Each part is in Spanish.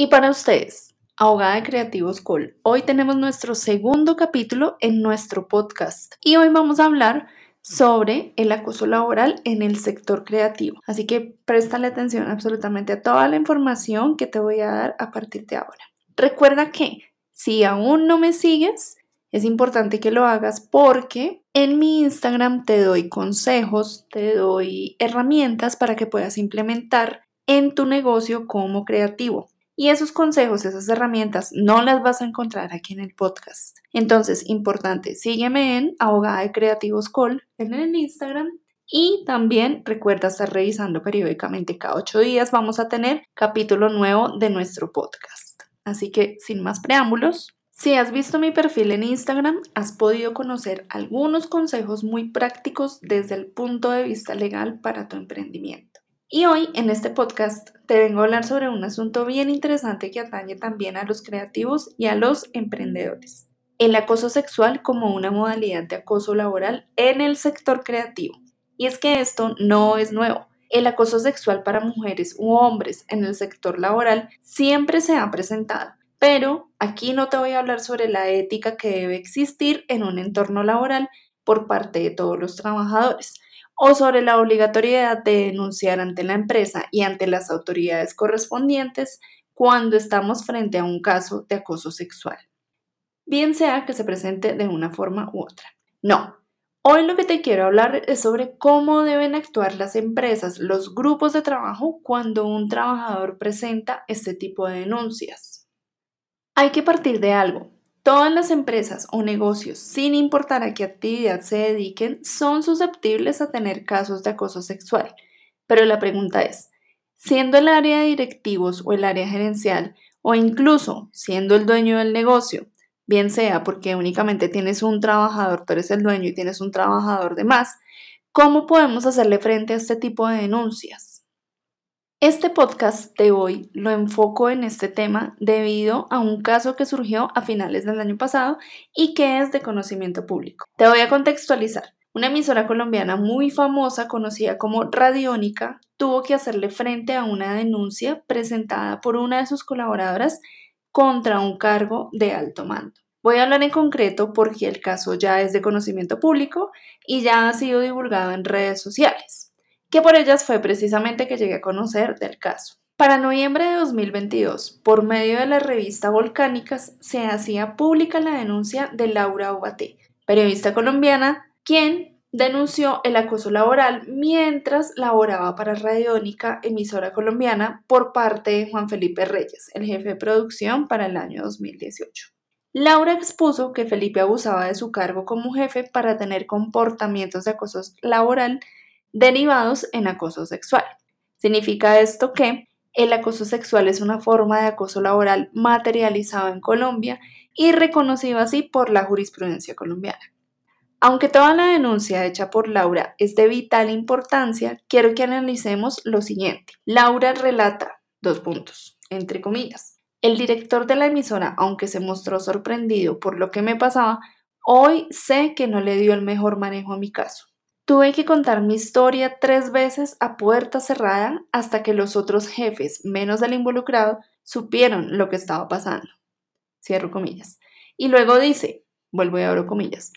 Y para ustedes, Abogada de Creativos Col, hoy tenemos nuestro segundo capítulo en nuestro podcast y hoy vamos a hablar sobre el acoso laboral en el sector creativo. Así que préstale atención absolutamente a toda la información que te voy a dar a partir de ahora. Recuerda que si aún no me sigues, es importante que lo hagas porque en mi Instagram te doy consejos, te doy herramientas para que puedas implementar en tu negocio como creativo. Y esos consejos, esas herramientas, no las vas a encontrar aquí en el podcast. Entonces, importante, sígueme en Abogada de Creativos Call en el Instagram. Y también recuerda estar revisando periódicamente cada ocho días. Vamos a tener capítulo nuevo de nuestro podcast. Así que, sin más preámbulos, si has visto mi perfil en Instagram, has podido conocer algunos consejos muy prácticos desde el punto de vista legal para tu emprendimiento. Y hoy en este podcast te vengo a hablar sobre un asunto bien interesante que atañe también a los creativos y a los emprendedores. El acoso sexual como una modalidad de acoso laboral en el sector creativo. Y es que esto no es nuevo. El acoso sexual para mujeres u hombres en el sector laboral siempre se ha presentado, pero aquí no te voy a hablar sobre la ética que debe existir en un entorno laboral por parte de todos los trabajadores, o sobre la obligatoriedad de denunciar ante la empresa y ante las autoridades correspondientes cuando estamos frente a un caso de acoso sexual, bien sea que se presente de una forma u otra. No, hoy lo que te quiero hablar es sobre cómo deben actuar las empresas, los grupos de trabajo cuando un trabajador presenta este tipo de denuncias. Hay que partir de algo. Todas las empresas o negocios, sin importar a qué actividad se dediquen, son susceptibles a tener casos de acoso sexual. Pero la pregunta es, siendo el área de directivos o el área gerencial, o incluso siendo el dueño del negocio, bien sea porque únicamente tienes un trabajador, tú eres el dueño y tienes un trabajador de más, ¿cómo podemos hacerle frente a este tipo de denuncias? Este podcast de hoy lo enfoco en este tema debido a un caso que surgió a finales del año pasado y que es de conocimiento público. Te voy a contextualizar. Una emisora colombiana muy famosa, conocida como Radiónica, tuvo que hacerle frente a una denuncia presentada por una de sus colaboradoras contra un cargo de alto mando. Voy a hablar en concreto porque el caso ya es de conocimiento público y ya ha sido divulgado en redes sociales que por ellas fue precisamente que llegué a conocer del caso. Para noviembre de 2022, por medio de la revista Volcánicas, se hacía pública la denuncia de Laura Obaté, periodista colombiana, quien denunció el acoso laboral mientras laboraba para Radiónica, emisora colombiana, por parte de Juan Felipe Reyes, el jefe de producción para el año 2018. Laura expuso que Felipe abusaba de su cargo como jefe para tener comportamientos de acoso laboral derivados en acoso sexual. Significa esto que el acoso sexual es una forma de acoso laboral materializado en Colombia y reconocido así por la jurisprudencia colombiana. Aunque toda la denuncia hecha por Laura es de vital importancia, quiero que analicemos lo siguiente. Laura relata dos puntos, entre comillas. El director de la emisora, aunque se mostró sorprendido por lo que me pasaba, hoy sé que no le dio el mejor manejo a mi caso. Tuve que contar mi historia tres veces a puerta cerrada hasta que los otros jefes, menos del involucrado, supieron lo que estaba pasando. Cierro comillas. Y luego dice, vuelvo y abro comillas,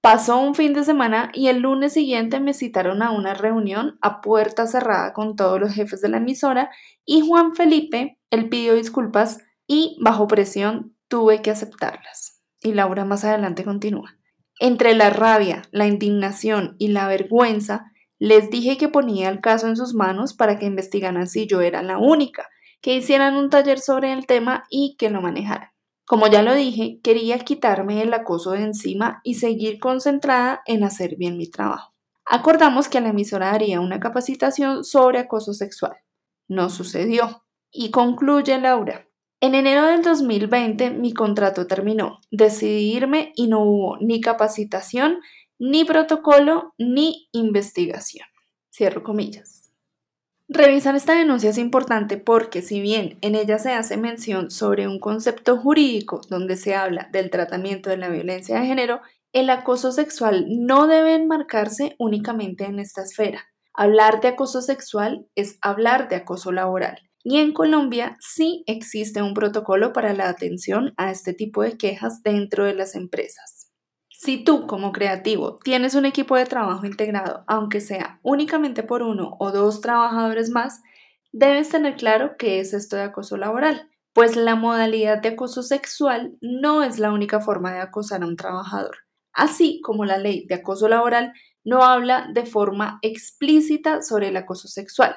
pasó un fin de semana y el lunes siguiente me citaron a una reunión a puerta cerrada con todos los jefes de la emisora y Juan Felipe, él pidió disculpas y bajo presión tuve que aceptarlas. Y Laura más adelante continúa. Entre la rabia, la indignación y la vergüenza, les dije que ponía el caso en sus manos para que investigaran si yo era la única, que hicieran un taller sobre el tema y que lo manejaran. Como ya lo dije, quería quitarme el acoso de encima y seguir concentrada en hacer bien mi trabajo. Acordamos que la emisora haría una capacitación sobre acoso sexual. No sucedió. Y concluye Laura. En enero del 2020 mi contrato terminó. Decidí irme y no hubo ni capacitación, ni protocolo, ni investigación. Cierro comillas. Revisar esta denuncia es importante porque si bien en ella se hace mención sobre un concepto jurídico donde se habla del tratamiento de la violencia de género, el acoso sexual no debe enmarcarse únicamente en esta esfera. Hablar de acoso sexual es hablar de acoso laboral y en Colombia sí existe un protocolo para la atención a este tipo de quejas dentro de las empresas. Si tú como creativo tienes un equipo de trabajo integrado, aunque sea únicamente por uno o dos trabajadores más, debes tener claro qué es esto de acoso laboral, pues la modalidad de acoso sexual no es la única forma de acosar a un trabajador, así como la ley de acoso laboral no habla de forma explícita sobre el acoso sexual,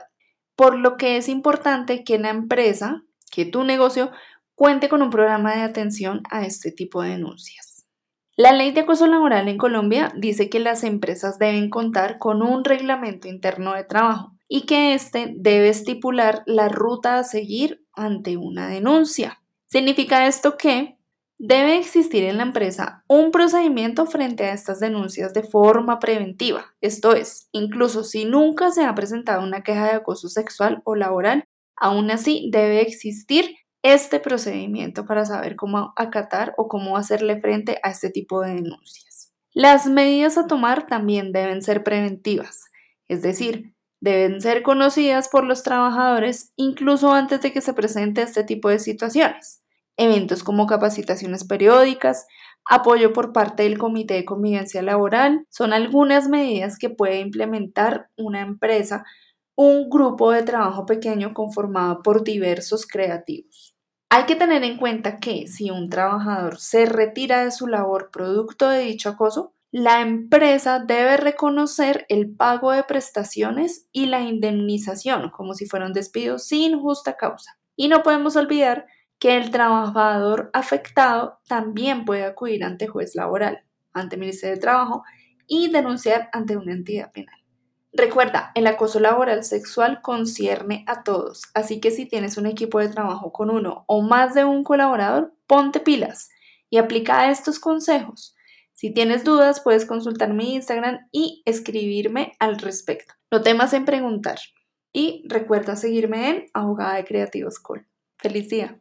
por lo que es importante que la empresa, que tu negocio, cuente con un programa de atención a este tipo de denuncias. La ley de acoso laboral en Colombia dice que las empresas deben contar con un reglamento interno de trabajo y que éste debe estipular la ruta a seguir ante una denuncia. Significa esto que Debe existir en la empresa un procedimiento frente a estas denuncias de forma preventiva, esto es, incluso si nunca se ha presentado una queja de acoso sexual o laboral, aún así debe existir este procedimiento para saber cómo acatar o cómo hacerle frente a este tipo de denuncias. Las medidas a tomar también deben ser preventivas, es decir, deben ser conocidas por los trabajadores incluso antes de que se presente este tipo de situaciones eventos como capacitaciones periódicas, apoyo por parte del Comité de Convivencia Laboral, son algunas medidas que puede implementar una empresa, un grupo de trabajo pequeño conformado por diversos creativos. Hay que tener en cuenta que si un trabajador se retira de su labor producto de dicho acoso, la empresa debe reconocer el pago de prestaciones y la indemnización como si fuera un despido sin justa causa. Y no podemos olvidar que el trabajador afectado también puede acudir ante juez laboral, ante Ministerio de Trabajo y denunciar ante una entidad penal. Recuerda, el acoso laboral sexual concierne a todos, así que si tienes un equipo de trabajo con uno o más de un colaborador, ponte pilas y aplica estos consejos. Si tienes dudas, puedes consultar mi Instagram y escribirme al respecto. No temas en preguntar. Y recuerda seguirme en Abogada de Creativos Call. ¡Feliz día!